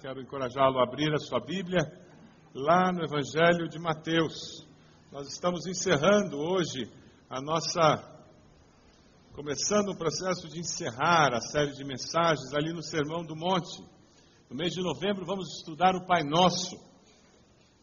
quero encorajá-lo a abrir a sua Bíblia lá no Evangelho de Mateus. Nós estamos encerrando hoje a nossa. começando o processo de encerrar a série de mensagens ali no Sermão do Monte. No mês de novembro vamos estudar o Pai Nosso,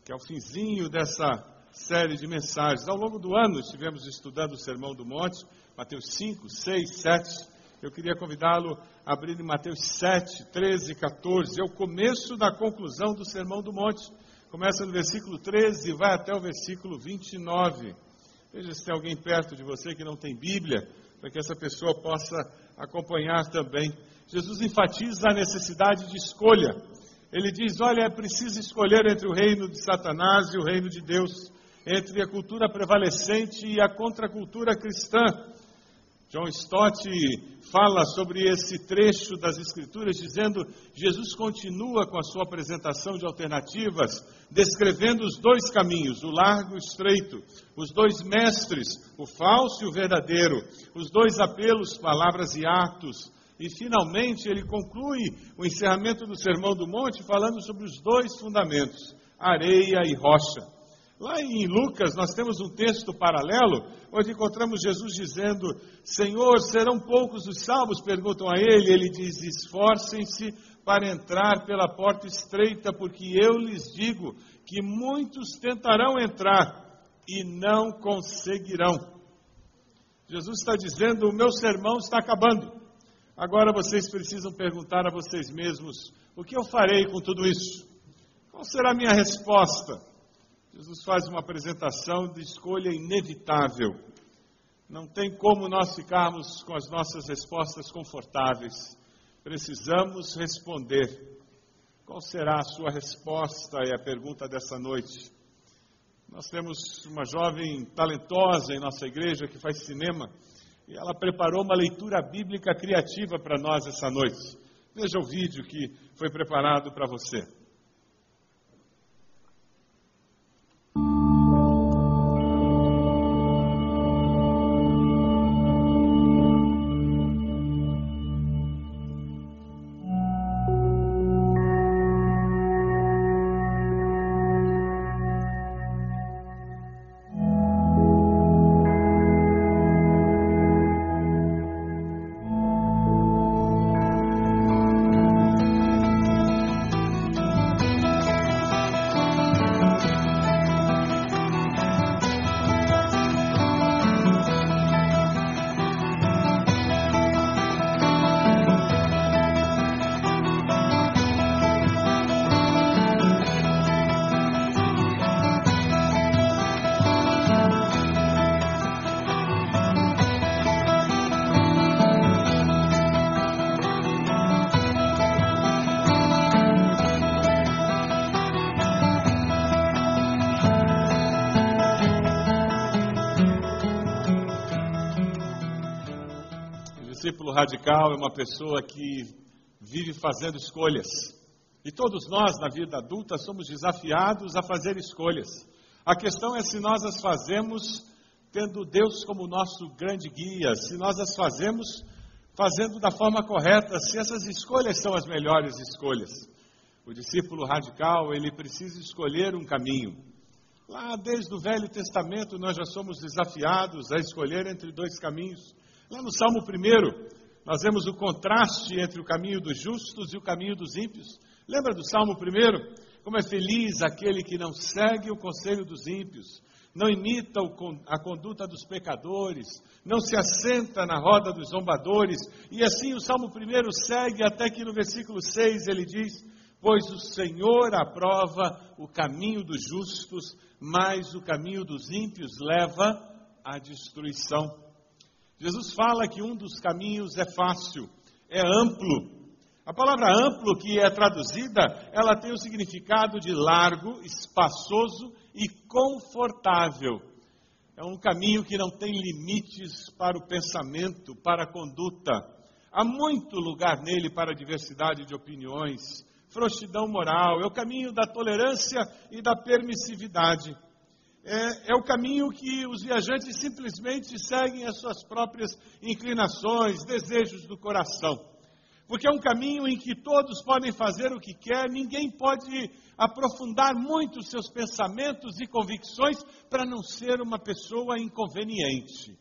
que é o finzinho dessa série de mensagens. Ao longo do ano estivemos estudando o Sermão do Monte, Mateus 5, 6, 7. Eu queria convidá-lo a abrir em Mateus 7, 13 e 14. É o começo da conclusão do Sermão do Monte. Começa no versículo 13 e vai até o versículo 29. Veja se tem alguém perto de você que não tem Bíblia, para que essa pessoa possa acompanhar também. Jesus enfatiza a necessidade de escolha. Ele diz: Olha, é preciso escolher entre o reino de Satanás e o reino de Deus entre a cultura prevalecente e a contracultura cristã. John Stott fala sobre esse trecho das Escrituras, dizendo: Jesus continua com a sua apresentação de alternativas, descrevendo os dois caminhos, o largo e o estreito, os dois mestres, o falso e o verdadeiro, os dois apelos, palavras e atos. E finalmente ele conclui o encerramento do Sermão do Monte falando sobre os dois fundamentos, areia e rocha. Lá em Lucas, nós temos um texto paralelo, onde encontramos Jesus dizendo: Senhor, serão poucos os salvos? Perguntam a ele. Ele diz: Esforcem-se para entrar pela porta estreita, porque eu lhes digo que muitos tentarão entrar e não conseguirão. Jesus está dizendo: O meu sermão está acabando. Agora vocês precisam perguntar a vocês mesmos: O que eu farei com tudo isso? Qual será a minha resposta? Jesus faz uma apresentação de escolha inevitável. Não tem como nós ficarmos com as nossas respostas confortáveis. Precisamos responder. Qual será a sua resposta? É a pergunta dessa noite. Nós temos uma jovem talentosa em nossa igreja que faz cinema e ela preparou uma leitura bíblica criativa para nós essa noite. Veja o vídeo que foi preparado para você. Radical é uma pessoa que vive fazendo escolhas. E todos nós, na vida adulta, somos desafiados a fazer escolhas. A questão é se nós as fazemos tendo Deus como nosso grande guia, se nós as fazemos fazendo da forma correta, se essas escolhas são as melhores escolhas. O discípulo radical, ele precisa escolher um caminho. Lá desde o Velho Testamento nós já somos desafiados a escolher entre dois caminhos. Lá no Salmo 1, nós vemos o contraste entre o caminho dos justos e o caminho dos ímpios. Lembra do Salmo 1? Como é feliz aquele que não segue o conselho dos ímpios, não imita a conduta dos pecadores, não se assenta na roda dos zombadores. E assim o Salmo 1 segue até que no versículo 6 ele diz: Pois o Senhor aprova o caminho dos justos, mas o caminho dos ímpios leva à destruição. Jesus fala que um dos caminhos é fácil, é amplo. A palavra amplo, que é traduzida, ela tem o significado de largo, espaçoso e confortável. É um caminho que não tem limites para o pensamento, para a conduta. Há muito lugar nele para a diversidade de opiniões, frouxidão moral, é o caminho da tolerância e da permissividade é, é, o caminho que os viajantes simplesmente seguem as suas próprias inclinações, desejos do coração. Porque é um caminho em que todos podem fazer o que quer, ninguém pode aprofundar muito os seus pensamentos e convicções para não ser uma pessoa inconveniente.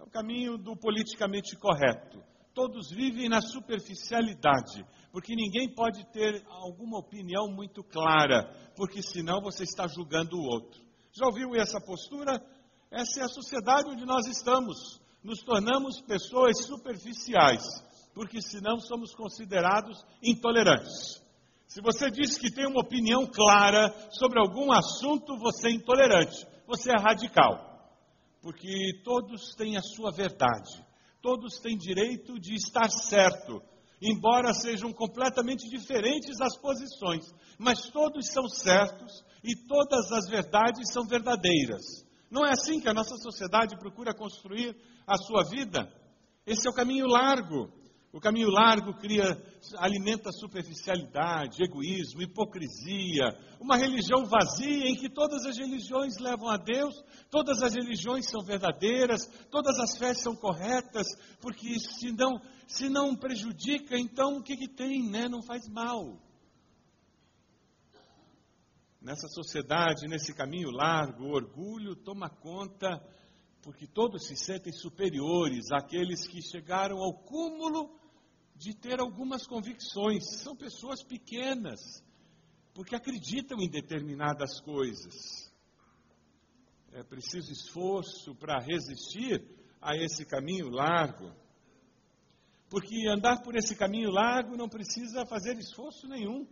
É o caminho do politicamente correto. Todos vivem na superficialidade, porque ninguém pode ter alguma opinião muito clara, porque senão você está julgando o outro. Já ouviu essa postura? Essa é a sociedade onde nós estamos. Nos tornamos pessoas superficiais porque senão somos considerados intolerantes. Se você diz que tem uma opinião clara sobre algum assunto, você é intolerante, você é radical. Porque todos têm a sua verdade, todos têm direito de estar certo, embora sejam completamente diferentes as posições, mas todos são certos e todas as verdades são verdadeiras. Não é assim que a nossa sociedade procura construir a sua vida? Esse é o caminho largo. O caminho largo cria, alimenta superficialidade, egoísmo, hipocrisia, uma religião vazia em que todas as religiões levam a Deus, todas as religiões são verdadeiras, todas as fés são corretas, porque se não, se não prejudica, então o que, que tem, né? Não faz mal. Nessa sociedade, nesse caminho largo, o orgulho toma conta, porque todos se sentem superiores àqueles que chegaram ao cúmulo de ter algumas convicções. São pessoas pequenas, porque acreditam em determinadas coisas. É preciso esforço para resistir a esse caminho largo. Porque andar por esse caminho largo não precisa fazer esforço nenhum.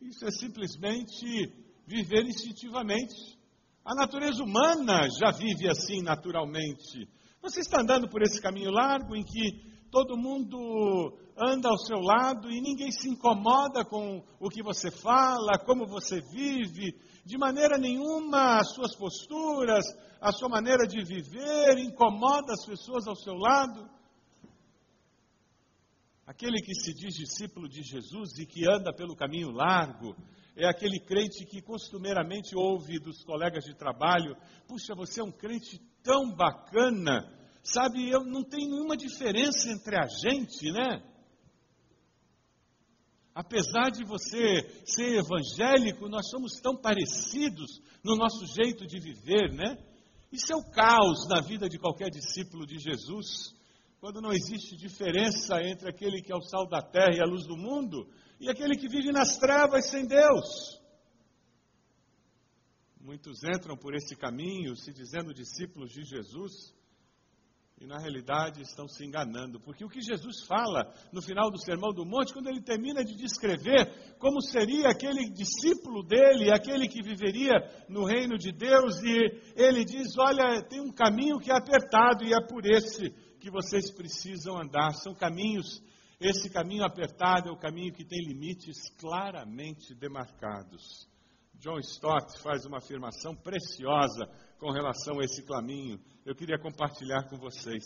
Isso é simplesmente viver instintivamente. A natureza humana já vive assim naturalmente. Você está andando por esse caminho largo em que todo mundo anda ao seu lado e ninguém se incomoda com o que você fala, como você vive, de maneira nenhuma as suas posturas, a sua maneira de viver incomoda as pessoas ao seu lado. Aquele que se diz discípulo de Jesus e que anda pelo caminho largo, é aquele crente que costumeiramente ouve dos colegas de trabalho: puxa, você é um crente tão bacana, Sabe, eu não tem nenhuma diferença entre a gente, né? Apesar de você ser evangélico, nós somos tão parecidos no nosso jeito de viver, né? Isso é o caos na vida de qualquer discípulo de Jesus. Quando não existe diferença entre aquele que é o sal da terra e a luz do mundo e aquele que vive nas trevas sem Deus. Muitos entram por esse caminho se dizendo discípulos de Jesus, e na realidade estão se enganando, porque o que Jesus fala no final do Sermão do Monte, quando ele termina de descrever como seria aquele discípulo dele, aquele que viveria no reino de Deus, e ele diz: Olha, tem um caminho que é apertado e é por esse que vocês precisam andar. São caminhos, esse caminho apertado é o caminho que tem limites claramente demarcados. John Stott faz uma afirmação preciosa com relação a esse caminho. Eu queria compartilhar com vocês.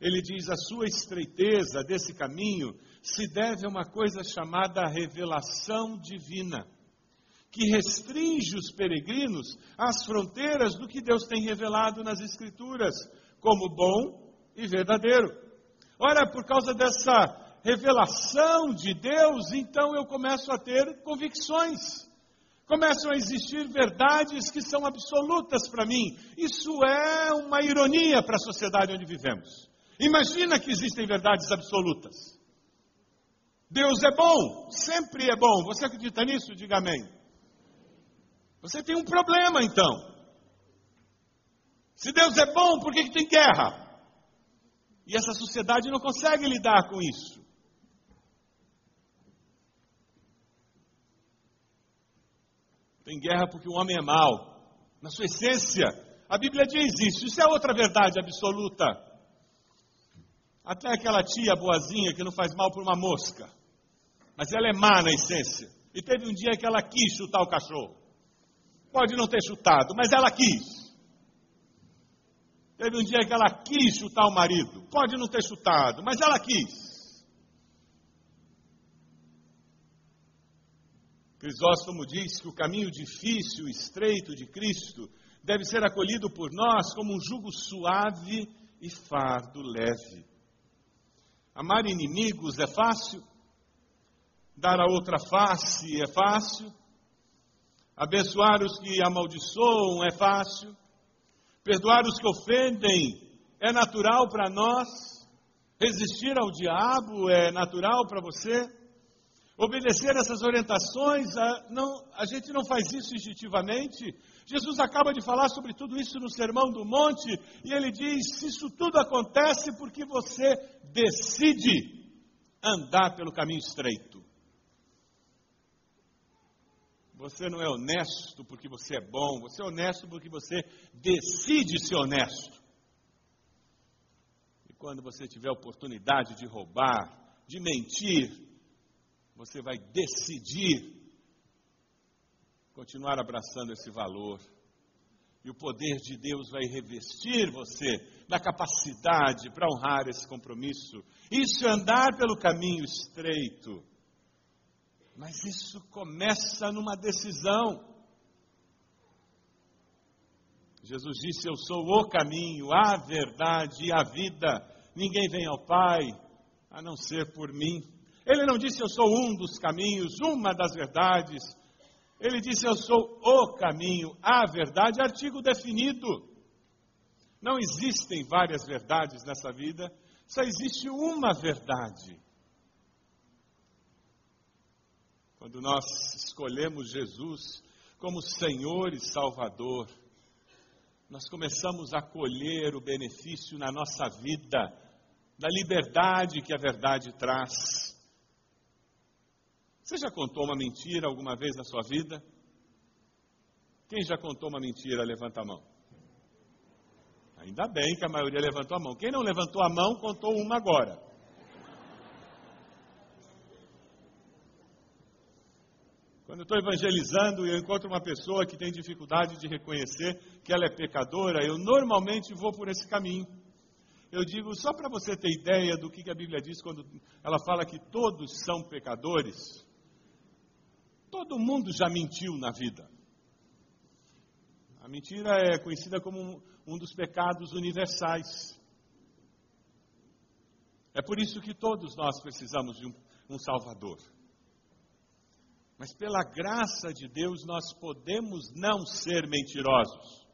Ele diz: a sua estreiteza desse caminho se deve a uma coisa chamada revelação divina, que restringe os peregrinos às fronteiras do que Deus tem revelado nas Escrituras, como bom e verdadeiro. Ora, por causa dessa revelação de Deus, então eu começo a ter convicções começam a existir verdades que são absolutas para mim. Isso é uma ironia para a sociedade onde vivemos. Imagina que existem verdades absolutas. Deus é bom, sempre é bom. Você acredita nisso? Diga amém. Você tem um problema então. Se Deus é bom, por que, que tem guerra? E essa sociedade não consegue lidar com isso. Tem guerra porque o homem é mau. Na sua essência, a Bíblia diz isso. Isso é outra verdade absoluta. Até aquela tia boazinha que não faz mal por uma mosca. Mas ela é má na essência. E teve um dia que ela quis chutar o cachorro. Pode não ter chutado, mas ela quis. Teve um dia que ela quis chutar o marido. Pode não ter chutado, mas ela quis. Crisóstomo diz que o caminho difícil, estreito de Cristo deve ser acolhido por nós como um jugo suave e fardo leve. Amar inimigos é fácil, dar a outra face é fácil, abençoar os que amaldiçoam é fácil, perdoar os que ofendem é natural para nós, resistir ao diabo é natural para você, obedecer essas orientações, a, não, a gente não faz isso instintivamente. Jesus acaba de falar sobre tudo isso no Sermão do Monte, e ele diz: Isso tudo acontece porque você decide andar pelo caminho estreito. Você não é honesto porque você é bom, você é honesto porque você decide ser honesto. E quando você tiver oportunidade de roubar, de mentir, você vai decidir continuar abraçando esse valor. E o poder de Deus vai revestir você da capacidade para honrar esse compromisso. Isso é andar pelo caminho estreito. Mas isso começa numa decisão. Jesus disse: Eu sou o caminho, a verdade e a vida. Ninguém vem ao Pai a não ser por mim. Ele não disse eu sou um dos caminhos, uma das verdades. Ele disse eu sou o caminho, a verdade, artigo definido. Não existem várias verdades nessa vida, só existe uma verdade. Quando nós escolhemos Jesus como Senhor e Salvador, nós começamos a colher o benefício na nossa vida da liberdade que a verdade traz. Você já contou uma mentira alguma vez na sua vida? Quem já contou uma mentira, levanta a mão. Ainda bem que a maioria levantou a mão. Quem não levantou a mão, contou uma agora. Quando eu estou evangelizando e eu encontro uma pessoa que tem dificuldade de reconhecer que ela é pecadora, eu normalmente vou por esse caminho. Eu digo, só para você ter ideia do que a Bíblia diz quando ela fala que todos são pecadores. Todo mundo já mentiu na vida. A mentira é conhecida como um, dos pecados universais. É por isso que todos nós precisamos de um, um Salvador. Mas pela graça de Deus nós podemos não ser mentirosos.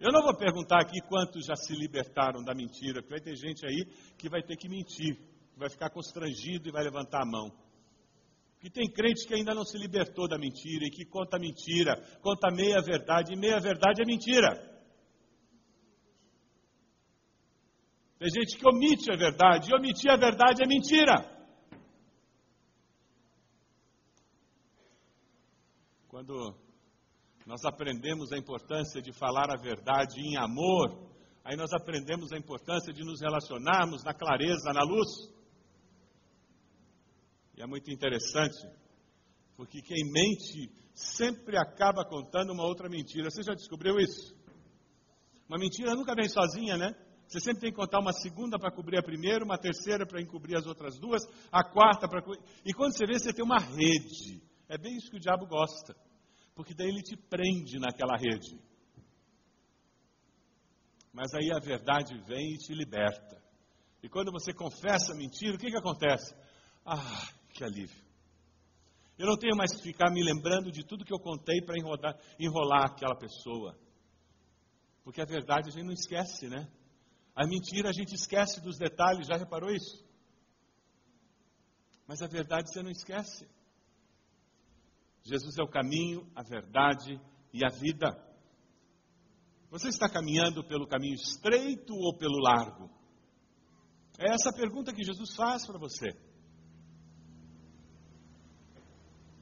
Eu não vou perguntar aqui quantos já se libertaram da mentira, porque vai ter gente aí que vai ter que mentir, vai ficar constrangido e vai levantar a mão. Que tem crente que ainda não se libertou da mentira e que conta mentira, conta meia verdade, e meia verdade é mentira. Tem gente que omite a verdade, e omitir a verdade é mentira. Quando nós aprendemos a importância de falar a verdade em amor, aí nós aprendemos a importância de nos relacionarmos na clareza, na luz. E é muito interessante, porque quem mente sempre acaba contando uma outra mentira. Você já descobriu isso? Uma mentira nunca vem sozinha, né? Você sempre tem que contar uma segunda para cobrir a primeira, uma terceira para encobrir as outras duas, a quarta para. E quando você vê, você tem uma rede. É bem isso que o diabo gosta. Porque daí ele te prende naquela rede. Mas aí a verdade vem e te liberta. E quando você confessa a mentira, o que, que acontece? Ah, que alívio. Eu não tenho mais que ficar me lembrando de tudo que eu contei para enrolar, enrolar aquela pessoa. Porque a verdade a gente não esquece, né? A mentira a gente esquece dos detalhes, já reparou isso? Mas a verdade você não esquece. Jesus é o caminho, a verdade e a vida. Você está caminhando pelo caminho estreito ou pelo largo? É essa a pergunta que Jesus faz para você.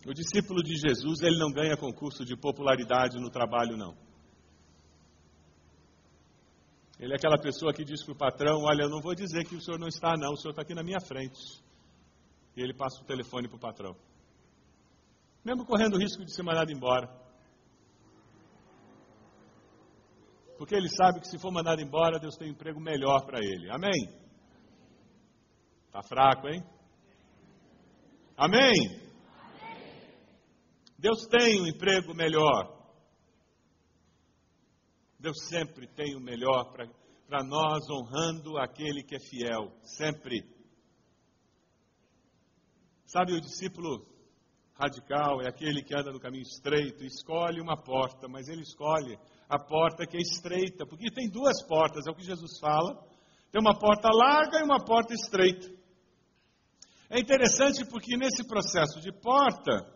O discípulo de Jesus, ele não ganha concurso de popularidade no trabalho, não. Ele é aquela pessoa que diz para o patrão: Olha, eu não vou dizer que o senhor não está, não, o senhor está aqui na minha frente. E ele passa o telefone para o patrão. Mesmo correndo o risco de ser mandado embora. Porque ele sabe que se for mandado embora, Deus tem um emprego melhor para ele. Amém? Está fraco, hein? Amém? Deus tem um emprego melhor. Deus sempre tem o melhor para nós, honrando aquele que é fiel, sempre. Sabe, o discípulo radical é aquele que anda no caminho estreito, escolhe uma porta, mas ele escolhe a porta que é estreita, porque tem duas portas, é o que Jesus fala. Tem uma porta larga e uma porta estreita. É interessante porque nesse processo de porta,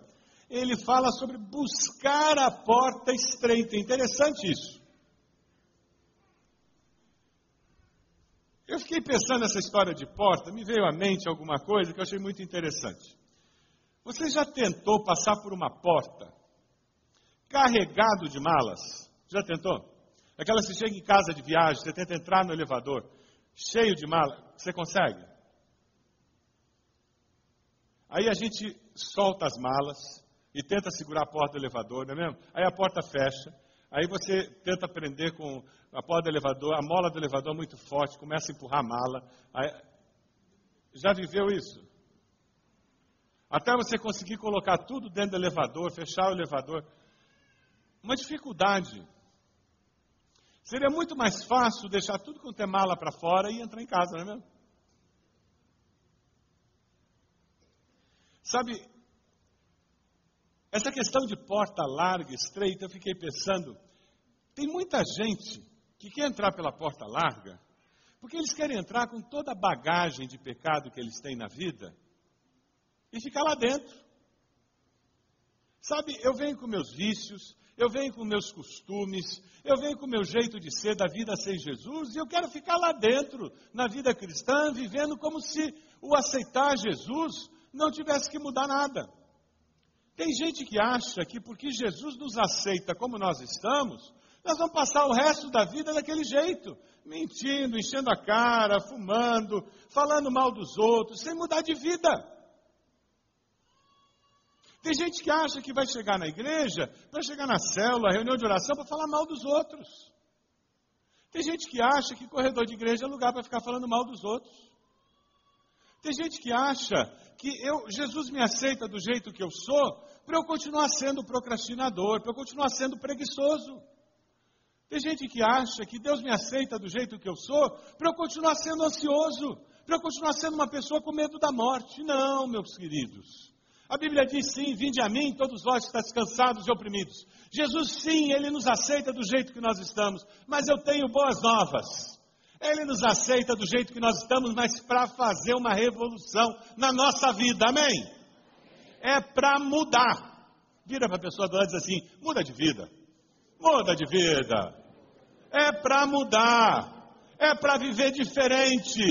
ele fala sobre buscar a porta estreita. É interessante isso. Eu fiquei pensando nessa história de porta, me veio à mente alguma coisa que eu achei muito interessante. Você já tentou passar por uma porta carregado de malas? Já tentou? Aquela que você chega em casa de viagem, você tenta entrar no elevador, cheio de malas, você consegue? Aí a gente solta as malas e tenta segurar a porta do elevador, não é mesmo? Aí a porta fecha, aí você tenta prender com a porta do elevador, a mola do elevador é muito forte, começa a empurrar a mala. Aí... Já viveu isso? Até você conseguir colocar tudo dentro do elevador, fechar o elevador. Uma dificuldade. Seria muito mais fácil deixar tudo com ter mala para fora e entrar em casa, não é mesmo? Sabe, essa questão de porta larga, estreita, eu fiquei pensando, tem muita gente que quer entrar pela porta larga, porque eles querem entrar com toda a bagagem de pecado que eles têm na vida e ficar lá dentro. Sabe, eu venho com meus vícios, eu venho com meus costumes, eu venho com meu jeito de ser da vida sem Jesus, e eu quero ficar lá dentro, na vida cristã, vivendo como se o aceitar Jesus não tivesse que mudar nada. Tem gente que acha que porque Jesus nos aceita como nós estamos, nós vamos passar o resto da vida daquele jeito, mentindo, enchendo a cara, fumando, falando mal dos outros, sem mudar de vida. Tem gente que acha que vai chegar na igreja, vai chegar na célula, reunião de oração, para falar mal dos outros. Tem gente que acha que corredor de igreja é lugar para ficar falando mal dos outros. Tem gente que acha que eu, Jesus me aceita do jeito que eu sou, para eu continuar sendo procrastinador, para eu continuar sendo preguiçoso. Tem gente que acha que Deus me aceita do jeito que eu sou, para eu continuar sendo ansioso, para eu continuar sendo uma pessoa com medo da morte. Não, meus queridos. A Bíblia diz sim: vinde a mim, todos vós que estáis cansados e oprimidos. Jesus, sim, ele nos aceita do jeito que nós estamos, mas eu tenho boas novas. Ele nos aceita do jeito que nós estamos, mas para fazer uma revolução na nossa vida, amém? É para mudar. Vira para a pessoa do lado e diz assim: muda de vida, muda de vida. É para mudar, é para viver diferente.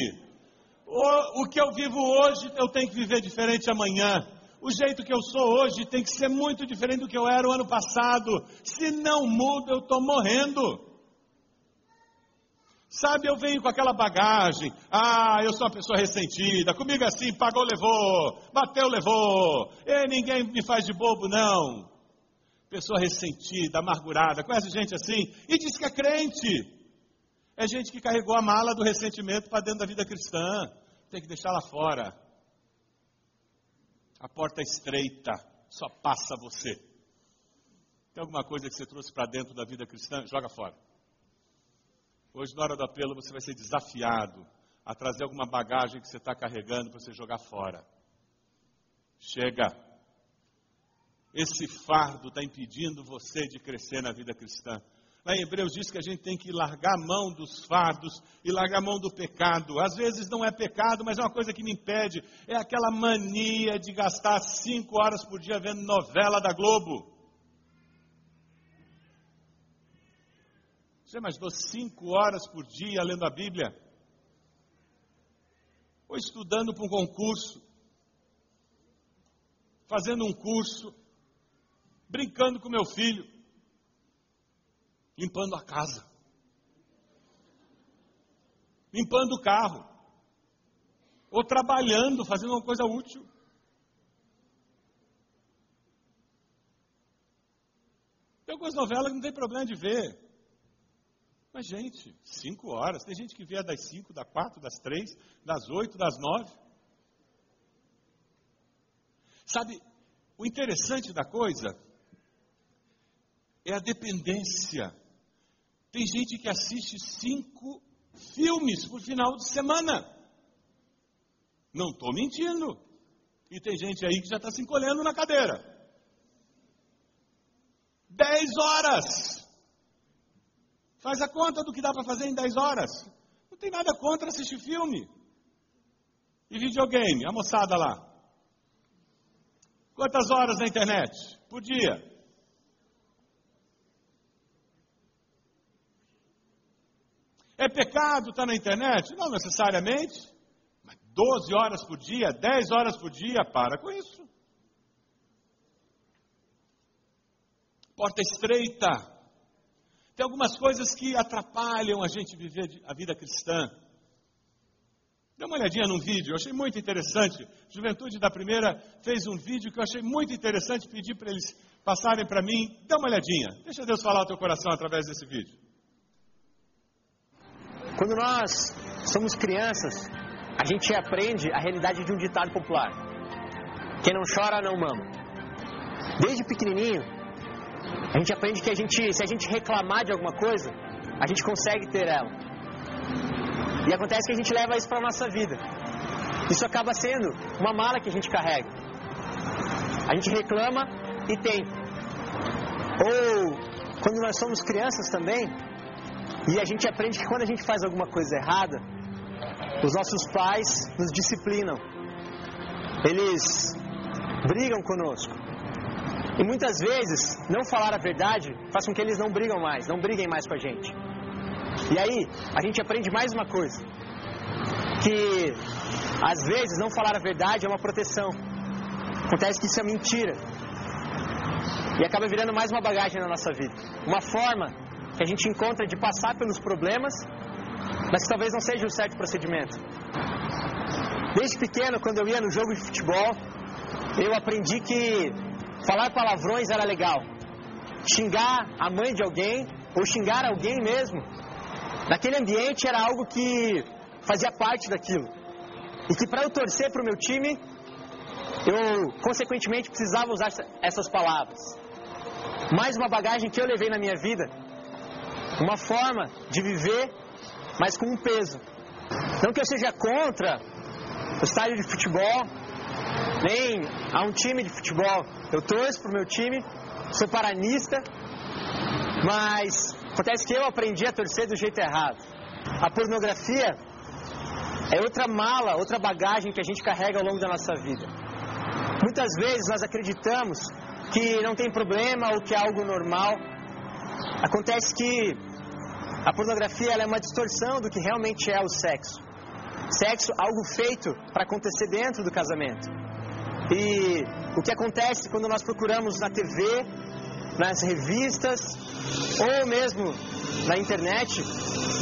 O, o que eu vivo hoje, eu tenho que viver diferente amanhã. O jeito que eu sou hoje tem que ser muito diferente do que eu era o ano passado. Se não muda, eu estou morrendo. Sabe, eu venho com aquela bagagem. Ah, eu sou uma pessoa ressentida. Comigo é assim, pagou, levou. Bateu, levou. E ninguém me faz de bobo, não. Pessoa ressentida, amargurada. Conhece gente assim? E diz que é crente. É gente que carregou a mala do ressentimento para dentro da vida cristã. Tem que deixar lá fora. A porta é estreita. Só passa você. Tem alguma coisa que você trouxe para dentro da vida cristã? Joga fora. Hoje, na hora do apelo, você vai ser desafiado a trazer alguma bagagem que você está carregando para você jogar fora. Chega. Esse fardo está impedindo você de crescer na vida cristã. Lá em Hebreus diz que a gente tem que largar a mão dos fardos e largar a mão do pecado. Às vezes não é pecado, mas é uma coisa que me impede. É aquela mania de gastar cinco horas por dia vendo novela da Globo. Você imaginou cinco horas por dia lendo a Bíblia? Ou estudando para um concurso? Fazendo um curso? Brincando com meu filho? Limpando a casa? Limpando o carro? Ou trabalhando, fazendo uma coisa útil? Tem algumas novelas que não tem problema de ver. Mas, gente, cinco horas. Tem gente que vê das cinco, das quatro, das três, das oito, das nove. Sabe, o interessante da coisa é a dependência. Tem gente que assiste cinco filmes por final de semana. Não estou mentindo. E tem gente aí que já está se encolhendo na cadeira. Dez horas! Faz a conta do que dá para fazer em dez horas. Não tem nada contra assistir filme. E videogame, a moçada lá. Quantas horas na internet? Por dia? É pecado estar na internet? Não necessariamente. 12 horas por dia, 10 horas por dia, para com isso. Porta estreita. Tem algumas coisas que atrapalham a gente viver a vida cristã. Dê uma olhadinha num vídeo, eu achei muito interessante. Juventude da Primeira fez um vídeo que eu achei muito interessante, pedi para eles passarem para mim. Dê uma olhadinha, deixa Deus falar ao teu coração através desse vídeo. Quando nós somos crianças, a gente aprende a realidade de um ditado popular: quem não chora não mama. Desde pequenininho, a gente aprende que a gente, se a gente reclamar de alguma coisa, a gente consegue ter ela. E acontece que a gente leva isso para a nossa vida. Isso acaba sendo uma mala que a gente carrega. A gente reclama e tem. Ou quando nós somos crianças também, e a gente aprende que quando a gente faz alguma coisa errada, os nossos pais nos disciplinam. Eles brigam conosco. E muitas vezes, não falar a verdade faz com que eles não brigam mais, não briguem mais com a gente. E aí, a gente aprende mais uma coisa: que às vezes não falar a verdade é uma proteção. Acontece que isso é mentira. E acaba virando mais uma bagagem na nossa vida. Uma forma que a gente encontra de passar pelos problemas mas talvez não seja o certo procedimento. Desde pequeno, quando eu ia no jogo de futebol, eu aprendi que falar palavrões era legal. Xingar a mãe de alguém, ou xingar alguém mesmo, naquele ambiente era algo que fazia parte daquilo. E que para eu torcer para o meu time, eu consequentemente precisava usar essas palavras. Mais uma bagagem que eu levei na minha vida, uma forma de viver mas com um peso. Não que eu seja contra o estádio de futebol, nem a um time de futebol. Eu torço para o meu time, sou paranista, mas acontece que eu aprendi a torcer do jeito errado. A pornografia é outra mala, outra bagagem que a gente carrega ao longo da nossa vida. Muitas vezes nós acreditamos que não tem problema ou que é algo normal. Acontece que a pornografia é uma distorção do que realmente é o sexo. Sexo, algo feito para acontecer dentro do casamento. E o que acontece quando nós procuramos na TV, nas revistas ou mesmo na internet,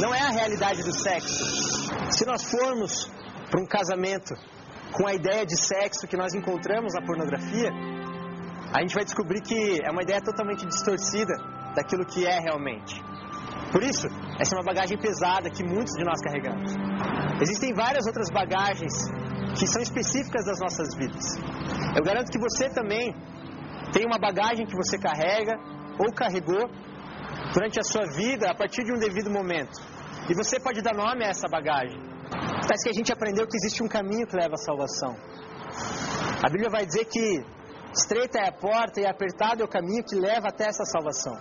não é a realidade do sexo. Se nós formos para um casamento com a ideia de sexo que nós encontramos na pornografia, a gente vai descobrir que é uma ideia totalmente distorcida daquilo que é realmente. Por isso, essa é uma bagagem pesada que muitos de nós carregamos. Existem várias outras bagagens que são específicas das nossas vidas. Eu garanto que você também tem uma bagagem que você carrega ou carregou durante a sua vida a partir de um devido momento. E você pode dar nome a essa bagagem. Parece que a gente aprendeu que existe um caminho que leva à salvação. A Bíblia vai dizer que estreita é a porta e apertado é o caminho que leva até essa salvação.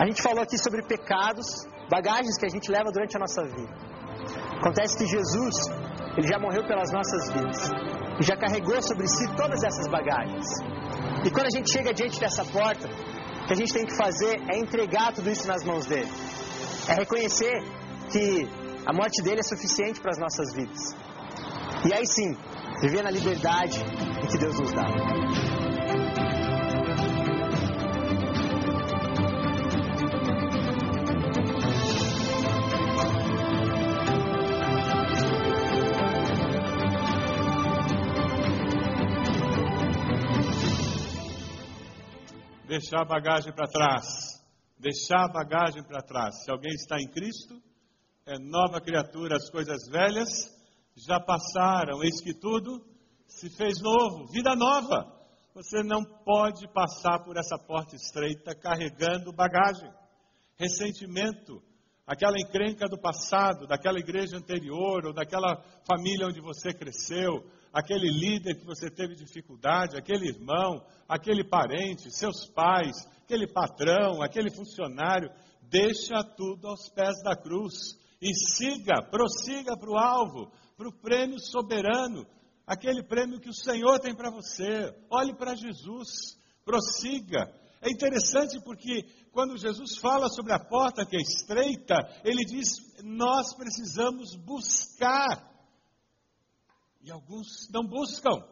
A gente falou aqui sobre pecados, bagagens que a gente leva durante a nossa vida. Acontece que Jesus, ele já morreu pelas nossas vidas e já carregou sobre si todas essas bagagens. E quando a gente chega diante dessa porta, o que a gente tem que fazer é entregar tudo isso nas mãos dele. É reconhecer que a morte dele é suficiente para as nossas vidas. E aí sim, viver na liberdade que Deus nos dá. Deixar a bagagem para trás. Deixar a bagagem para trás. Se alguém está em Cristo, é nova criatura, as coisas velhas já passaram, eis que tudo se fez novo, vida nova. Você não pode passar por essa porta estreita carregando bagagem, ressentimento, aquela encrenca do passado, daquela igreja anterior ou daquela família onde você cresceu, aquele líder que você teve dificuldade, aquele irmão, aquele parente, seus pais, aquele patrão, aquele funcionário. Deixa tudo aos pés da cruz e siga, prossiga para o alvo, para o prêmio soberano, aquele prêmio que o Senhor tem para você. Olhe para Jesus, prossiga. É interessante porque quando Jesus fala sobre a porta que é estreita, ele diz: nós precisamos buscar. E alguns não buscam.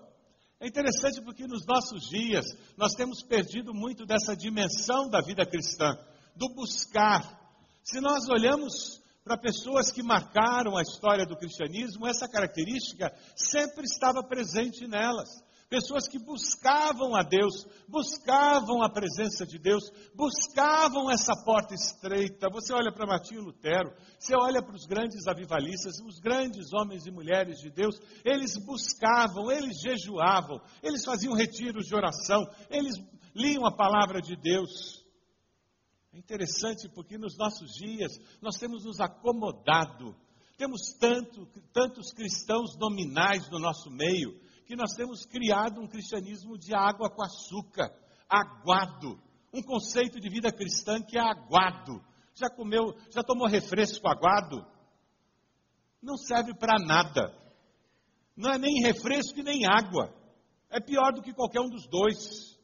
É interessante porque nos nossos dias nós temos perdido muito dessa dimensão da vida cristã, do buscar. Se nós olhamos para pessoas que marcaram a história do cristianismo, essa característica sempre estava presente nelas. Pessoas que buscavam a Deus, buscavam a presença de Deus, buscavam essa porta estreita. Você olha para Martinho Lutero, você olha para os grandes avivalistas, os grandes homens e mulheres de Deus, eles buscavam, eles jejuavam, eles faziam retiros de oração, eles liam a palavra de Deus. É interessante porque nos nossos dias nós temos nos acomodado, temos tanto, tantos cristãos nominais no nosso meio, que nós temos criado um cristianismo de água com açúcar, aguado. Um conceito de vida cristã que é aguado. Já comeu, já tomou refresco aguado? Não serve para nada. Não é nem refresco e nem água. É pior do que qualquer um dos dois.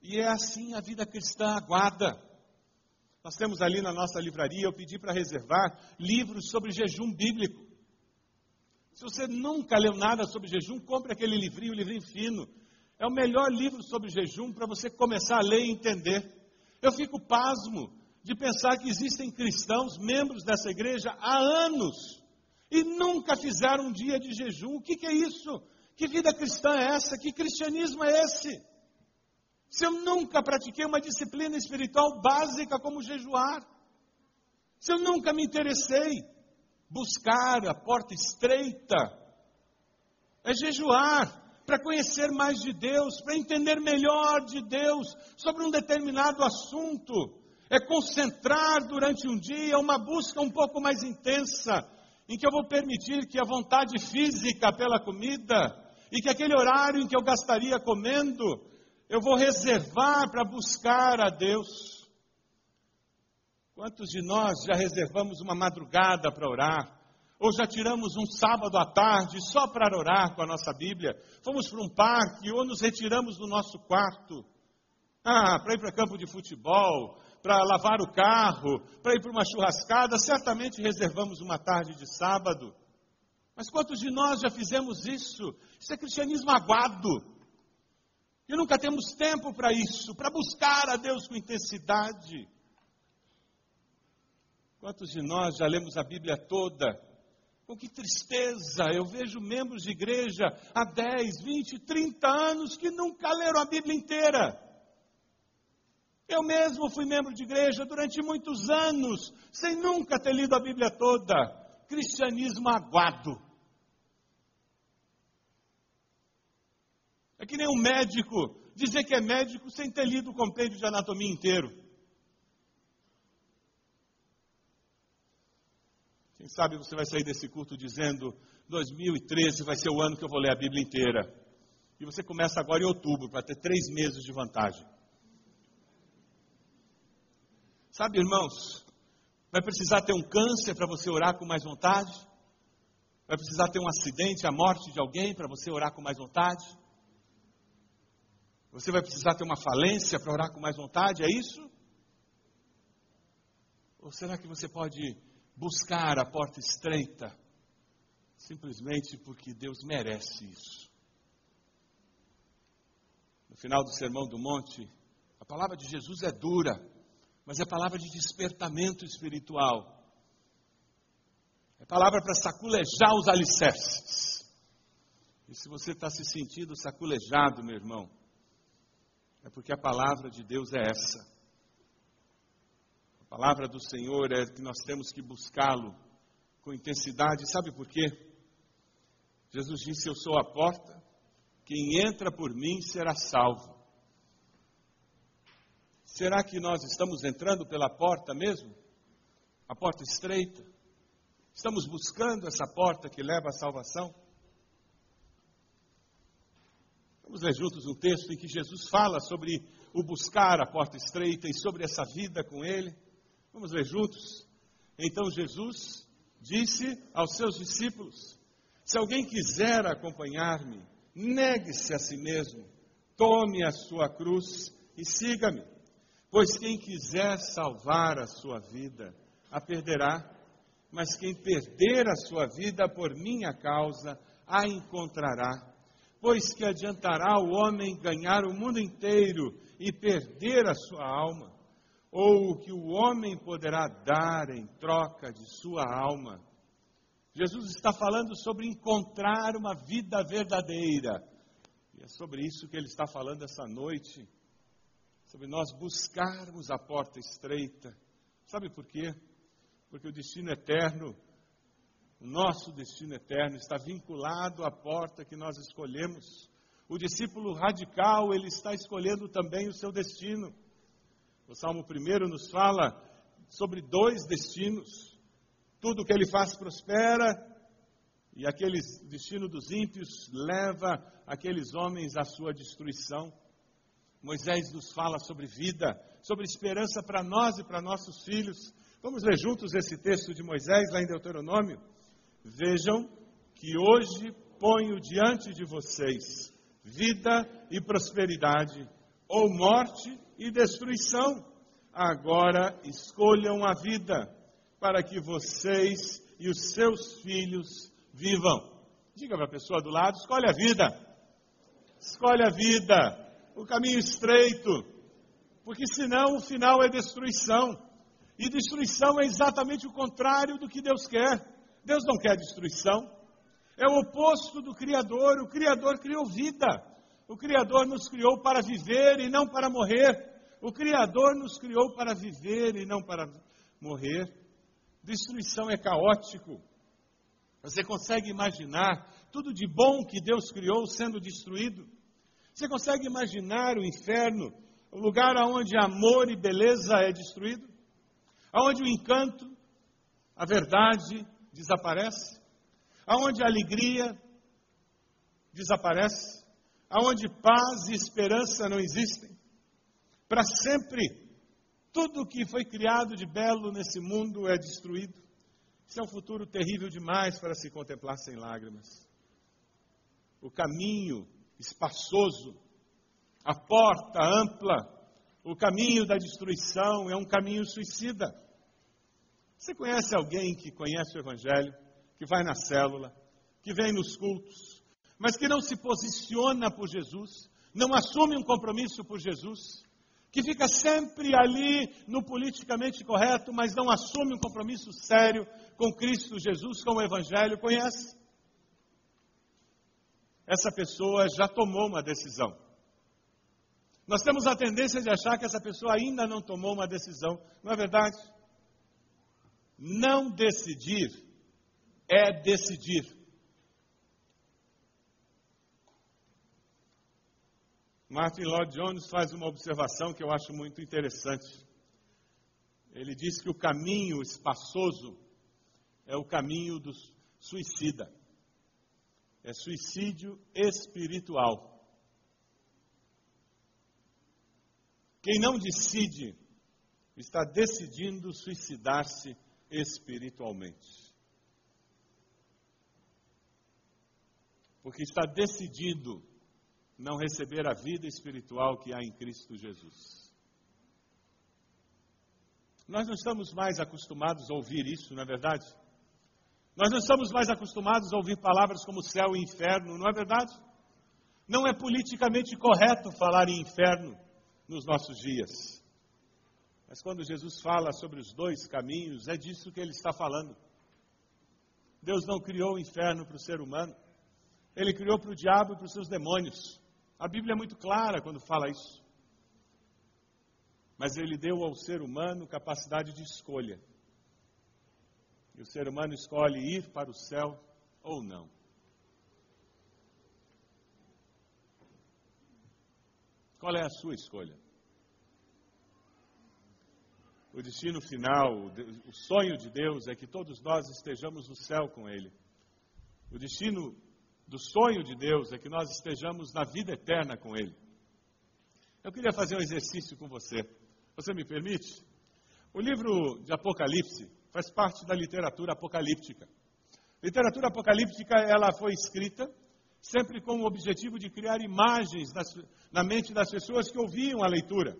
E é assim a vida cristã aguada. Nós temos ali na nossa livraria, eu pedi para reservar livros sobre jejum bíblico. Se você nunca leu nada sobre jejum, compre aquele livrinho, livrinho fino. É o melhor livro sobre jejum para você começar a ler e entender. Eu fico pasmo de pensar que existem cristãos, membros dessa igreja, há anos e nunca fizeram um dia de jejum. O que, que é isso? Que vida cristã é essa? Que cristianismo é esse? Se eu nunca pratiquei uma disciplina espiritual básica como jejuar, se eu nunca me interessei buscar a porta estreita, é jejuar para conhecer mais de Deus, para entender melhor de Deus sobre um determinado assunto, é concentrar durante um dia uma busca um pouco mais intensa, em que eu vou permitir que a vontade física pela comida e que aquele horário em que eu gastaria comendo, eu vou reservar para buscar a Deus. Quantos de nós já reservamos uma madrugada para orar? Ou já tiramos um sábado à tarde só para orar com a nossa Bíblia? Fomos para um parque ou nos retiramos do nosso quarto? Ah, para ir para campo de futebol, para lavar o carro, para ir para uma churrascada, certamente reservamos uma tarde de sábado. Mas quantos de nós já fizemos isso? Isso é cristianismo aguado. E nunca temos tempo para isso, para buscar a Deus com intensidade. Quantos de nós já lemos a Bíblia toda? Com que tristeza, eu vejo membros de igreja há 10, 20, 30 anos que nunca leram a Bíblia inteira. Eu mesmo fui membro de igreja durante muitos anos, sem nunca ter lido a Bíblia toda. Cristianismo aguado. É que nem um médico dizer que é médico sem ter lido o compêndio de anatomia inteiro. Quem sabe você vai sair desse culto dizendo: 2013 vai ser o ano que eu vou ler a Bíblia inteira. E você começa agora em outubro, para ter três meses de vantagem. Sabe, irmãos, vai precisar ter um câncer para você orar com mais vontade? Vai precisar ter um acidente, a morte de alguém para você orar com mais vontade? Você vai precisar ter uma falência para orar com mais vontade, é isso? Ou será que você pode buscar a porta estreita, simplesmente porque Deus merece isso. No final do Sermão do Monte, a palavra de Jesus é dura, mas é palavra de despertamento espiritual. É palavra para saculejar os alicerces. E se você está se sentindo saculejado, meu irmão, é porque a palavra de Deus é essa palavra do Senhor é que nós temos que buscá-lo com intensidade. Sabe por quê? Jesus disse: Eu sou a porta, quem entra por mim será salvo. Será que nós estamos entrando pela porta mesmo? A porta estreita? Estamos buscando essa porta que leva à salvação? Vamos ler juntos um texto em que Jesus fala sobre o buscar a porta estreita e sobre essa vida com Ele. Vamos ler juntos? Então Jesus disse aos seus discípulos: Se alguém quiser acompanhar-me, negue-se a si mesmo, tome a sua cruz e siga-me. Pois quem quiser salvar a sua vida, a perderá, mas quem perder a sua vida por minha causa, a encontrará. Pois que adiantará o homem ganhar o mundo inteiro e perder a sua alma? Ou o que o homem poderá dar em troca de sua alma? Jesus está falando sobre encontrar uma vida verdadeira. E é sobre isso que ele está falando essa noite. Sobre nós buscarmos a porta estreita. Sabe por quê? Porque o destino eterno, o nosso destino eterno, está vinculado à porta que nós escolhemos. O discípulo radical, ele está escolhendo também o seu destino. O Salmo 1 nos fala sobre dois destinos tudo que ele faz prospera, e aquele destino dos ímpios leva aqueles homens à sua destruição. Moisés nos fala sobre vida, sobre esperança para nós e para nossos filhos. Vamos ler juntos esse texto de Moisés, lá em Deuteronômio? Vejam que hoje ponho diante de vocês vida e prosperidade, ou morte e destruição. Agora escolham a vida para que vocês e os seus filhos vivam. Diga para a pessoa do lado: escolhe a vida. Escolhe a vida, o caminho estreito, porque senão o final é destruição. E destruição é exatamente o contrário do que Deus quer. Deus não quer destruição. É o oposto do Criador. O Criador criou vida. O Criador nos criou para viver e não para morrer. O Criador nos criou para viver e não para morrer. Destruição é caótico. Você consegue imaginar tudo de bom que Deus criou sendo destruído? Você consegue imaginar o inferno, o lugar onde amor e beleza é destruído? Onde o encanto, a verdade desaparece? Aonde a alegria desaparece? Aonde paz e esperança não existem? Para sempre tudo que foi criado de belo nesse mundo é destruído. Isso é um futuro terrível demais para se contemplar sem lágrimas. O caminho espaçoso, a porta ampla, o caminho da destruição é um caminho suicida. Você conhece alguém que conhece o Evangelho, que vai na célula, que vem nos cultos, mas que não se posiciona por Jesus, não assume um compromisso por Jesus? que fica sempre ali no politicamente correto, mas não assume um compromisso sério com Cristo Jesus, com o Evangelho, conhece? Essa pessoa já tomou uma decisão. Nós temos a tendência de achar que essa pessoa ainda não tomou uma decisão, não é verdade? Não decidir é decidir. Martin Lloyd Jones faz uma observação que eu acho muito interessante. Ele diz que o caminho espaçoso é o caminho do suicida. É suicídio espiritual. Quem não decide está decidindo suicidar-se espiritualmente. Porque está decidido não receber a vida espiritual que há em Cristo Jesus. Nós não estamos mais acostumados a ouvir isso, não é verdade? Nós não estamos mais acostumados a ouvir palavras como céu e inferno, não é verdade? Não é politicamente correto falar em inferno nos nossos dias. Mas quando Jesus fala sobre os dois caminhos, é disso que ele está falando. Deus não criou o inferno para o ser humano, ele criou para o diabo e para os seus demônios. A Bíblia é muito clara quando fala isso. Mas ele deu ao ser humano capacidade de escolha. E o ser humano escolhe ir para o céu ou não. Qual é a sua escolha? O destino final, o sonho de Deus é que todos nós estejamos no céu com Ele. O destino do sonho de Deus é que nós estejamos na vida eterna com Ele. Eu queria fazer um exercício com você. Você me permite? O livro de Apocalipse faz parte da literatura apocalíptica. Literatura apocalíptica ela foi escrita sempre com o objetivo de criar imagens nas, na mente das pessoas que ouviam a leitura.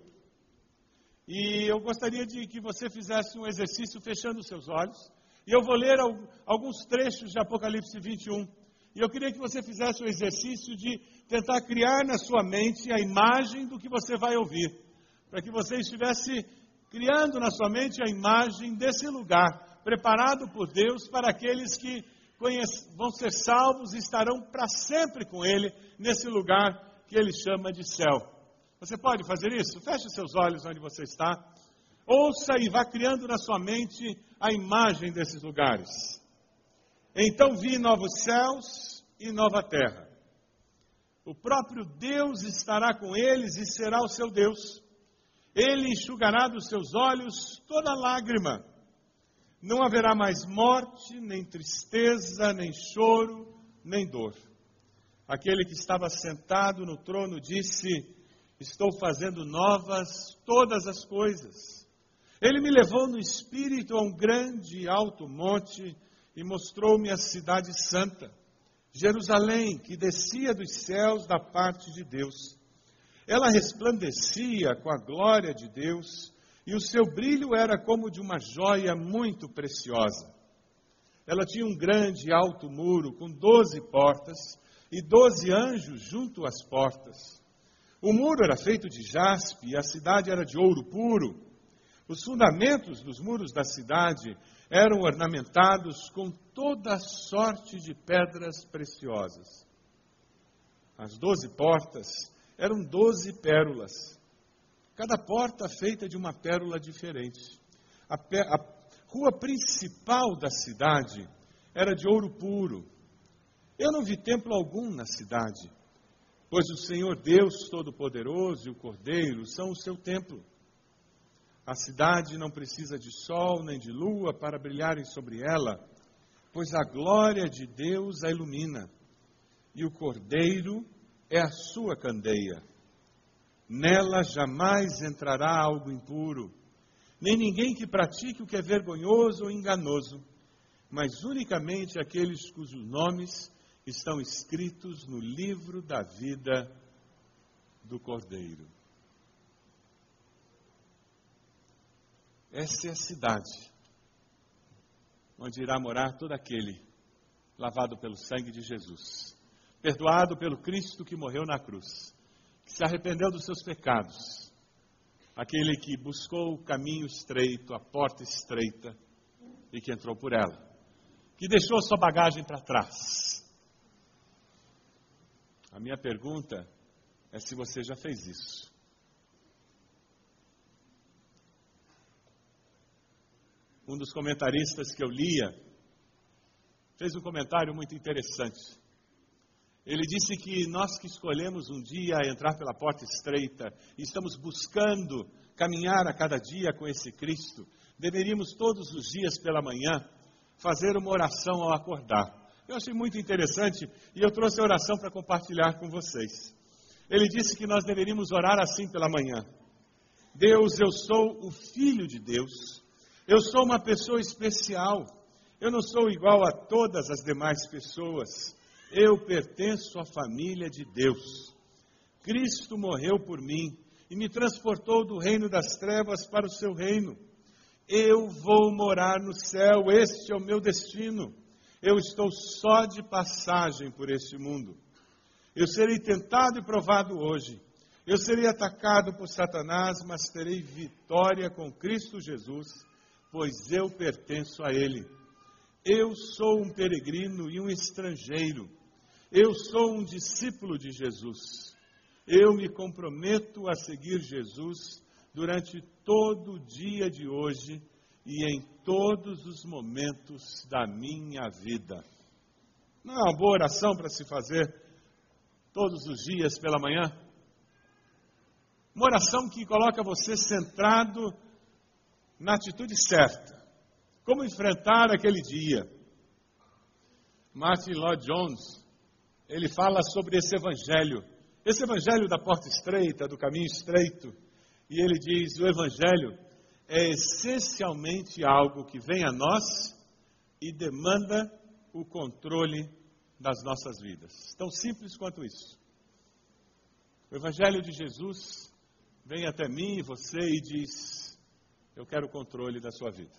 E eu gostaria de que você fizesse um exercício fechando seus olhos. E eu vou ler alguns trechos de Apocalipse 21. E eu queria que você fizesse o exercício de tentar criar na sua mente a imagem do que você vai ouvir. Para que você estivesse criando na sua mente a imagem desse lugar, preparado por Deus para aqueles que vão ser salvos e estarão para sempre com Ele nesse lugar que Ele chama de céu. Você pode fazer isso? Feche seus olhos onde você está. Ouça e vá criando na sua mente a imagem desses lugares. Então vi novos céus e nova terra. O próprio Deus estará com eles e será o seu Deus. Ele enxugará dos seus olhos toda lágrima. Não haverá mais morte, nem tristeza, nem choro, nem dor. Aquele que estava sentado no trono disse: Estou fazendo novas todas as coisas. Ele me levou no espírito a um grande e alto monte e mostrou-me a cidade santa, Jerusalém, que descia dos céus da parte de Deus. Ela resplandecia com a glória de Deus e o seu brilho era como de uma joia muito preciosa. Ela tinha um grande alto muro com doze portas e doze anjos junto às portas. O muro era feito de jaspe e a cidade era de ouro puro. Os fundamentos dos muros da cidade eram ornamentados com toda sorte de pedras preciosas. As doze portas eram doze pérolas, cada porta feita de uma pérola diferente. A, a rua principal da cidade era de ouro puro. Eu não vi templo algum na cidade pois o Senhor Deus Todo-Poderoso e o Cordeiro são o seu templo. A cidade não precisa de sol nem de lua para brilharem sobre ela, pois a glória de Deus a ilumina, e o Cordeiro é a sua candeia. Nela jamais entrará algo impuro, nem ninguém que pratique o que é vergonhoso ou enganoso, mas unicamente aqueles cujos nomes estão escritos no livro da vida do Cordeiro. Essa é a cidade onde irá morar todo aquele lavado pelo sangue de Jesus, perdoado pelo Cristo que morreu na cruz, que se arrependeu dos seus pecados, aquele que buscou o caminho estreito, a porta estreita e que entrou por ela, que deixou sua bagagem para trás a minha pergunta é se você já fez isso. Um dos comentaristas que eu lia fez um comentário muito interessante. Ele disse que nós que escolhemos um dia entrar pela porta estreita e estamos buscando caminhar a cada dia com esse Cristo, deveríamos todos os dias pela manhã fazer uma oração ao acordar. Eu achei muito interessante e eu trouxe a oração para compartilhar com vocês. Ele disse que nós deveríamos orar assim pela manhã. Deus, eu sou o filho de Deus. Eu sou uma pessoa especial. Eu não sou igual a todas as demais pessoas. Eu pertenço à família de Deus. Cristo morreu por mim e me transportou do reino das trevas para o seu reino. Eu vou morar no céu, este é o meu destino. Eu estou só de passagem por este mundo. Eu serei tentado e provado hoje. Eu serei atacado por Satanás, mas terei vitória com Cristo Jesus, pois eu pertenço a Ele. Eu sou um peregrino e um estrangeiro. Eu sou um discípulo de Jesus. Eu me comprometo a seguir Jesus durante todo o dia de hoje e em todos os momentos da minha vida. Não é uma boa oração para se fazer todos os dias pela manhã? Uma oração que coloca você centrado na atitude certa. Como enfrentar aquele dia? Martin Lloyd Jones, ele fala sobre esse evangelho, esse evangelho da porta estreita, do caminho estreito, e ele diz: o evangelho é essencialmente algo que vem a nós e demanda o controle das nossas vidas. Tão simples quanto isso. O Evangelho de Jesus vem até mim e você e diz: Eu quero o controle da sua vida.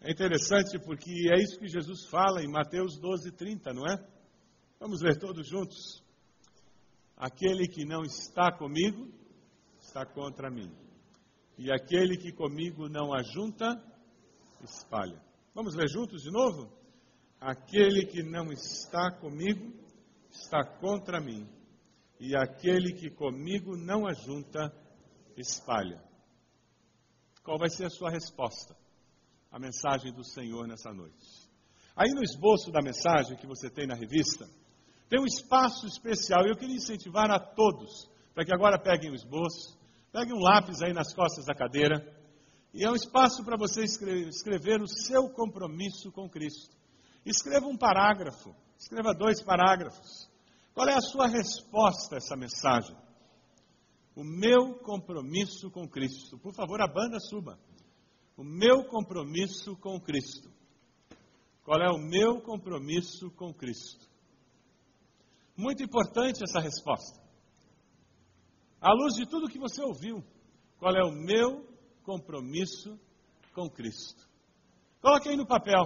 É interessante porque é isso que Jesus fala em Mateus 12, 30, não é? Vamos ler todos juntos. Aquele que não está comigo está contra mim. E aquele que comigo não ajunta, espalha. Vamos ler juntos de novo? Aquele que não está comigo está contra mim. E aquele que comigo não ajunta, espalha. Qual vai ser a sua resposta? a mensagem do Senhor nessa noite. Aí no esboço da mensagem que você tem na revista, tem um espaço especial. Eu queria incentivar a todos para que agora peguem o esboço, peguem um lápis aí nas costas da cadeira. E é um espaço para você escrever o seu compromisso com Cristo. Escreva um parágrafo, escreva dois parágrafos. Qual é a sua resposta a essa mensagem? O meu compromisso com Cristo. Por favor, a banda suba o meu compromisso com Cristo. Qual é o meu compromisso com Cristo? Muito importante essa resposta. À luz de tudo que você ouviu, qual é o meu compromisso com Cristo? Coloque aí no papel.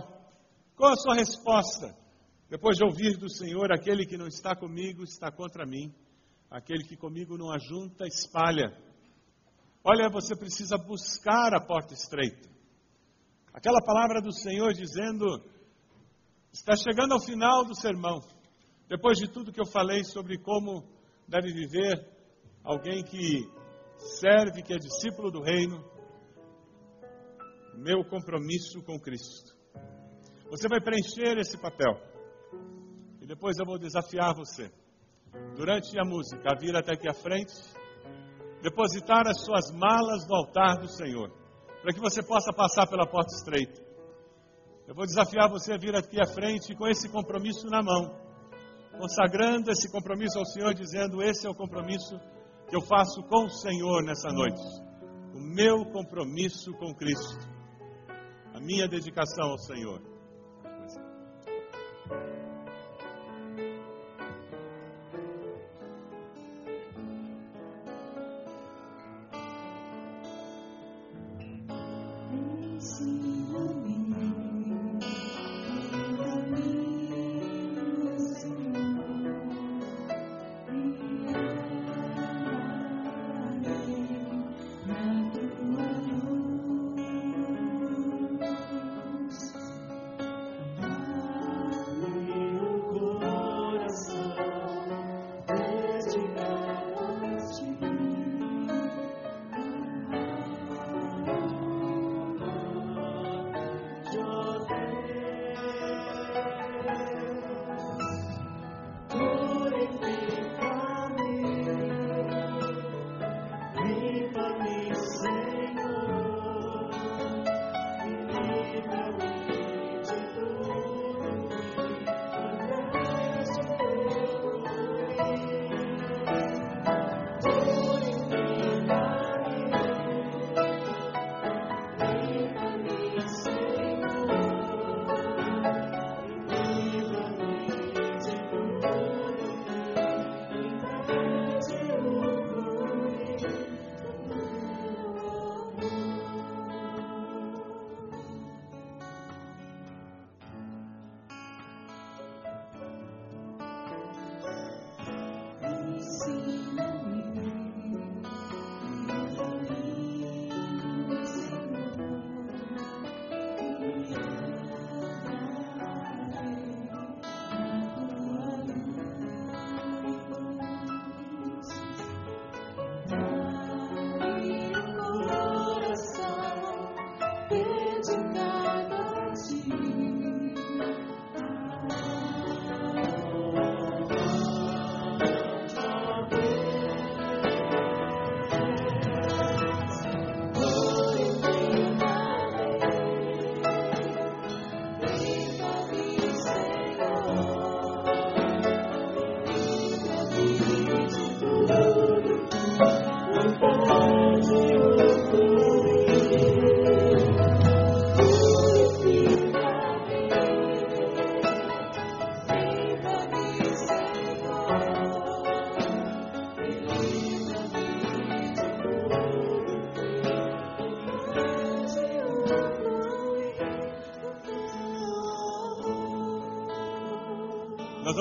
Qual a sua resposta? Depois de ouvir do Senhor, aquele que não está comigo está contra mim, aquele que comigo não ajunta, espalha. Olha, você precisa buscar a porta estreita. Aquela palavra do Senhor dizendo: está chegando ao final do sermão. Depois de tudo que eu falei sobre como deve viver alguém que serve, que é discípulo do reino, meu compromisso com Cristo. Você vai preencher esse papel. E depois eu vou desafiar você, durante a música, a vir até aqui à frente depositar as suas malas no altar do Senhor, para que você possa passar pela porta estreita. Eu vou desafiar você a vir aqui à frente com esse compromisso na mão, consagrando esse compromisso ao Senhor, dizendo: Esse é o compromisso que eu faço com o Senhor nessa noite. O meu compromisso com Cristo, a minha dedicação ao Senhor.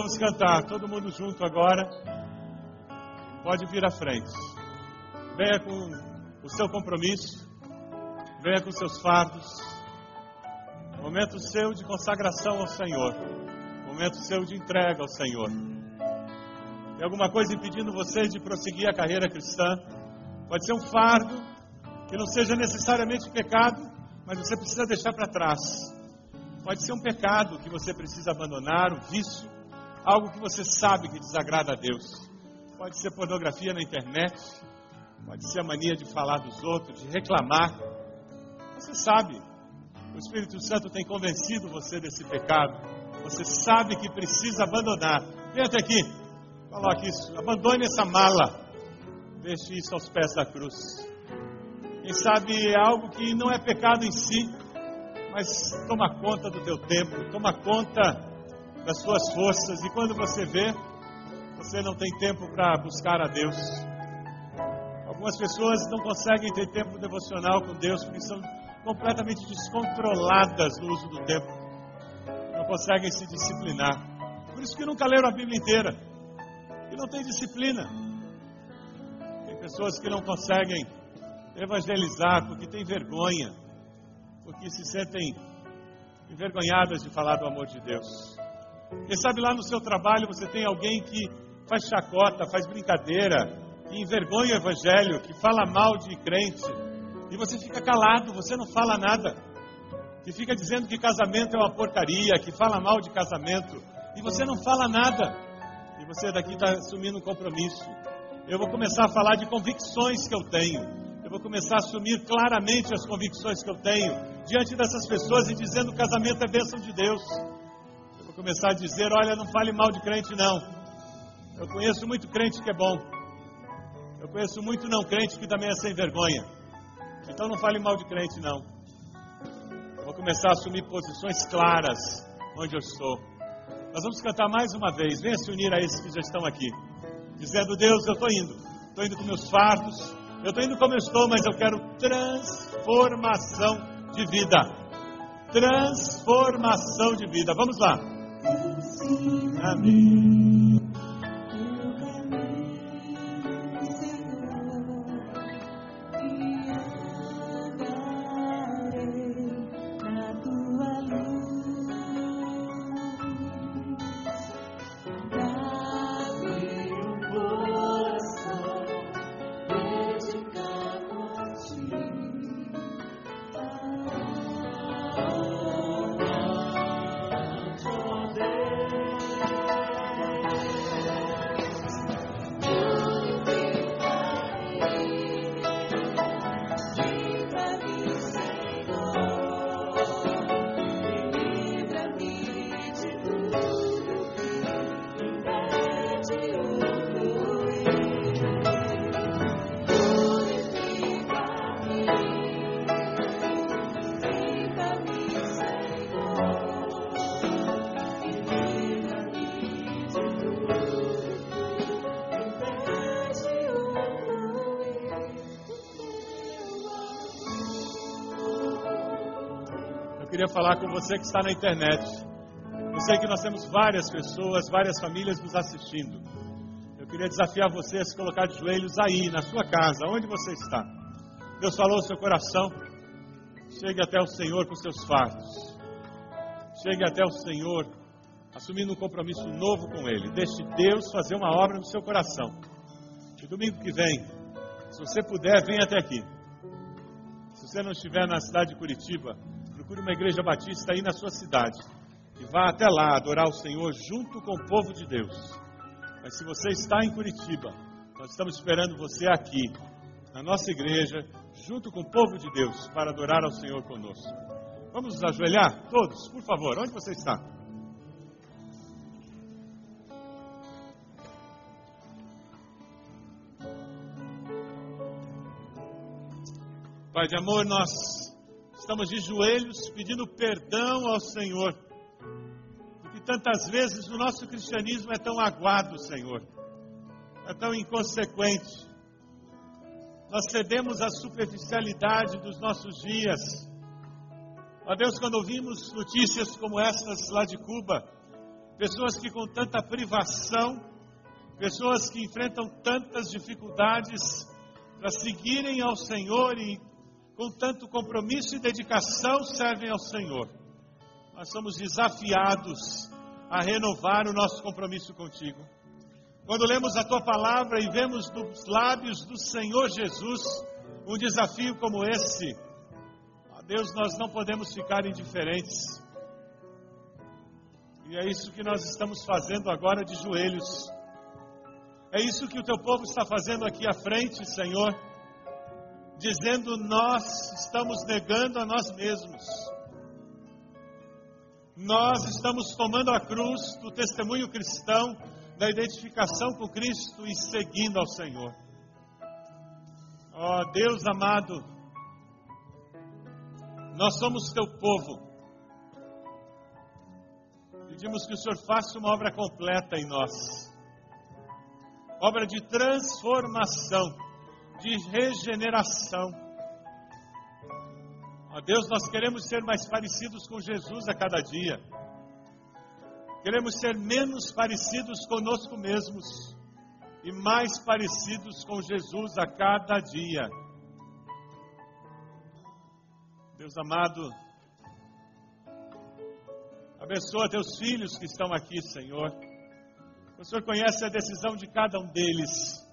Vamos cantar, todo mundo junto agora. Pode vir à frente. Venha com o seu compromisso. Venha com seus fardos. Momento seu de consagração ao Senhor. Momento seu de entrega ao Senhor. Tem alguma coisa impedindo você de prosseguir a carreira cristã? Pode ser um fardo que não seja necessariamente pecado, mas você precisa deixar para trás. Pode ser um pecado que você precisa abandonar, um vício, algo que você sabe que desagrada a Deus. Pode ser pornografia na internet, pode ser a mania de falar dos outros, de reclamar. Você sabe, o Espírito Santo tem convencido você desse pecado. Você sabe que precisa abandonar. Vem até aqui, coloque isso, abandone essa mala, deixe isso aos pés da cruz. Quem sabe é algo que não é pecado em si, mas toma conta do teu tempo, toma conta das suas forças, e quando você vê, você não tem tempo para buscar a Deus. Algumas pessoas não conseguem ter tempo devocional com Deus porque são completamente descontroladas no uso do tempo. Não conseguem se disciplinar. Por isso que nunca leram a Bíblia inteira. E não tem disciplina. Tem pessoas que não conseguem evangelizar porque têm vergonha, porque se sentem envergonhadas de falar do amor de Deus. Quem sabe lá no seu trabalho você tem alguém que faz chacota, faz brincadeira, que envergonha o evangelho, que fala mal de crente, e você fica calado, você não fala nada. Que fica dizendo que casamento é uma porcaria, que fala mal de casamento, e você não fala nada. E você daqui está assumindo um compromisso. Eu vou começar a falar de convicções que eu tenho. Eu vou começar a assumir claramente as convicções que eu tenho diante dessas pessoas e dizendo que o casamento é bênção de Deus começar a dizer: olha, não fale mal de crente, não. Eu conheço muito crente que é bom. Eu conheço muito não crente que também é sem vergonha. Então não fale mal de crente, não. Eu vou começar a assumir posições claras onde eu estou. Nós vamos cantar mais uma vez. Venha se unir a esses que já estão aqui. Dizendo: Deus, eu estou indo. Estou indo com meus fardos. Eu estou indo como eu estou, mas eu quero transformação de vida. Transformação de vida. Vamos lá. Amém. queria falar você que está na internet. Eu sei que nós temos várias pessoas, várias famílias nos assistindo. Eu queria desafiar você a se colocar de joelhos aí, na sua casa, onde você está. Deus falou ao seu coração. Chegue até o Senhor com seus fardos. Chegue até o Senhor assumindo um compromisso novo com Ele. Deixe Deus fazer uma obra no seu coração. E domingo que vem, se você puder, venha até aqui. Se você não estiver na cidade de Curitiba, procure uma igreja batista aí na sua cidade e vá até lá adorar o Senhor junto com o povo de Deus. Mas se você está em Curitiba, nós estamos esperando você aqui, na nossa igreja, junto com o povo de Deus, para adorar ao Senhor conosco. Vamos nos ajoelhar? Todos, por favor, onde você está? Pai de amor, nós estamos de joelhos pedindo perdão ao Senhor. Porque tantas vezes o nosso cristianismo é tão aguado, Senhor, é tão inconsequente. Nós cedemos à superficialidade dos nossos dias. Ó Deus, quando ouvimos notícias como essas lá de Cuba, pessoas que com tanta privação, pessoas que enfrentam tantas dificuldades para seguirem ao Senhor e com tanto compromisso e dedicação servem ao Senhor. Nós somos desafiados a renovar o nosso compromisso contigo. Quando lemos a tua palavra e vemos dos lábios do Senhor Jesus um desafio como esse, ó Deus, nós não podemos ficar indiferentes. E é isso que nós estamos fazendo agora de joelhos. É isso que o teu povo está fazendo aqui à frente, Senhor, dizendo: Nós estamos negando a nós mesmos. Nós estamos tomando a cruz do testemunho cristão, da identificação com Cristo e seguindo ao Senhor. Ó oh, Deus amado, nós somos teu povo Pedimos que o Senhor faça uma obra completa em nós obra de transformação, de regeneração. Ó Deus, nós queremos ser mais parecidos com Jesus a cada dia. Queremos ser menos parecidos conosco mesmos e mais parecidos com Jesus a cada dia. Deus amado, Abençoa teus filhos que estão aqui, Senhor. O Senhor conhece a decisão de cada um deles.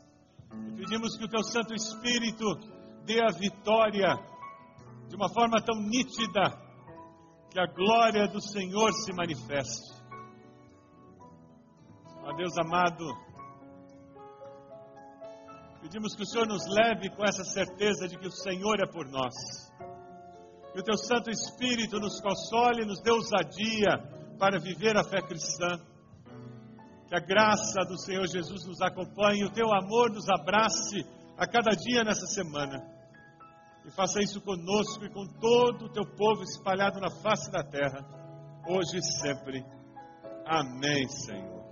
E pedimos que o teu Santo Espírito dê a vitória de uma forma tão nítida que a glória do Senhor se manifeste. Ó Deus amado, pedimos que o Senhor nos leve com essa certeza de que o Senhor é por nós que o teu Santo Espírito nos console, nos dê ousadia para viver a fé cristã. Que a graça do Senhor Jesus nos acompanhe, o teu amor nos abrace a cada dia nessa semana. E faça isso conosco e com todo o teu povo espalhado na face da terra, hoje e sempre. Amém, Senhor.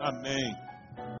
Amém.